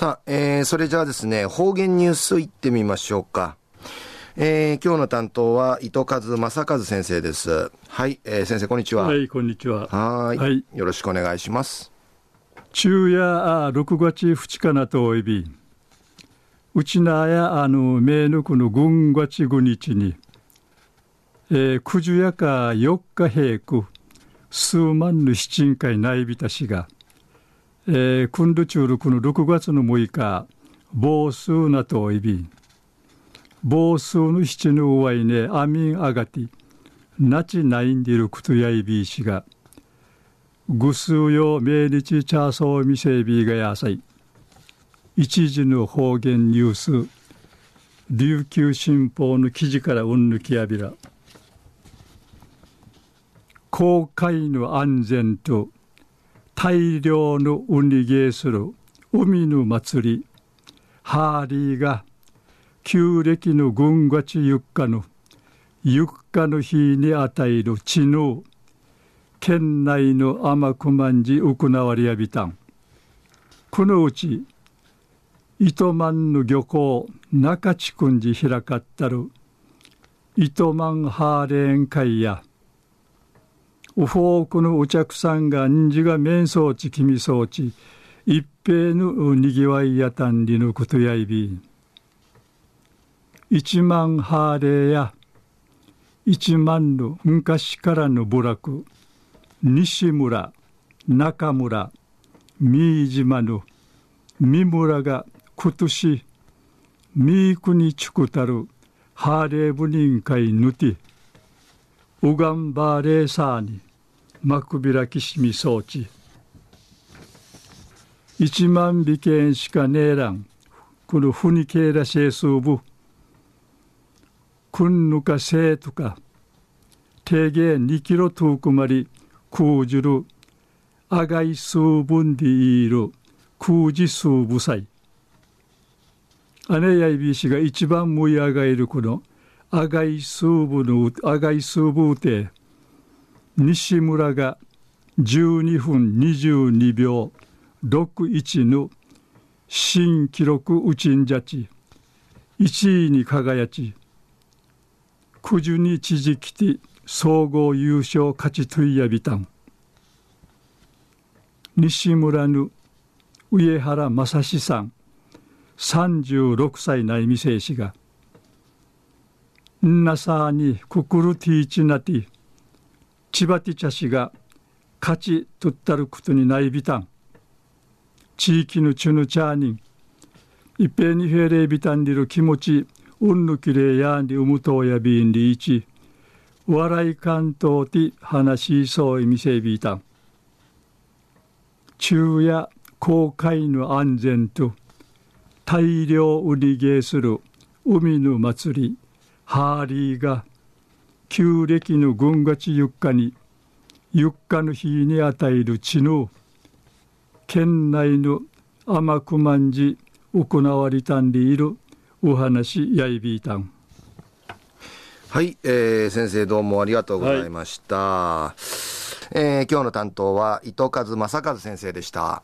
さあ、えー、それじゃあですね、方言ニュースいってみましょうか。えー、今日の担当は糸数正和先生です。はい、えー、先生こんにちは。はい、こんにちは。はいはい、よろしくお願いします。昼夜6月2日なとおいび。うちなやあの名ぬくの軍月5日に、えー、九十夜か4日平区数万の七人会内びたしが、えー、クンドチュールクの6月の6日、暴数なといび、暴数の七のうわいね、アミンアガティ、ナチナインディルクトヤイビー氏が、ぐすうよ命日チャーソーミセビーがやさい、一時の方言ニュース、琉球新報の記事からうんぬきやびら、公開の安全と、大量のウニゲーする海の祭りハーリーが旧暦の軍月ゆっかのゆっかの日に与える知能県内の天熊んじ行われやびたん。このうち糸満の漁港中地区じ開かったる糸満ハーレーン会やウフォークのお客さんがんじが面相ち君装置一平のにぎわいやたんりのことやいび一万ハーレーや一万の昔からの部落西村中村三島の三村が今年三国地区たるハーレー部人会ぬてウガンバーレーサーにマクビラキシミ装置一万美券しかねえらん。このフニケーラシェスーブくんぬかせいとか。定芸2キロ遠くまり。空じるあがい数分でいる空じ数部祭姉やいびしが一番むいあがいるこの赤い数部の赤い数部て。西村が12分22秒61の新記録うちんじゃち。1位に輝き。九十に知事きて総合優勝勝ちといやびたん。西村の上原正史さん。36歳内未成氏が。んなさにくくるティーチナティ。千葉ティチャ氏が勝ちとったることにないびたん地域のチュヌチャーニン。一平に平礼びたんりる気持ちうんぬきれやんりうむとうやびんりいち。笑い関東て話しそういみせびたん昼夜公開の安全と大量売りゲーする海の祭りハーリーが旧暦の軍月ゆっかにゆっかの日に与える知能県内の天熊んじ行われたんでいるお話やいびいたん。はい、えー、先生どうもありがとうございました、はい、えー、今日の担当は糸数正和先生でした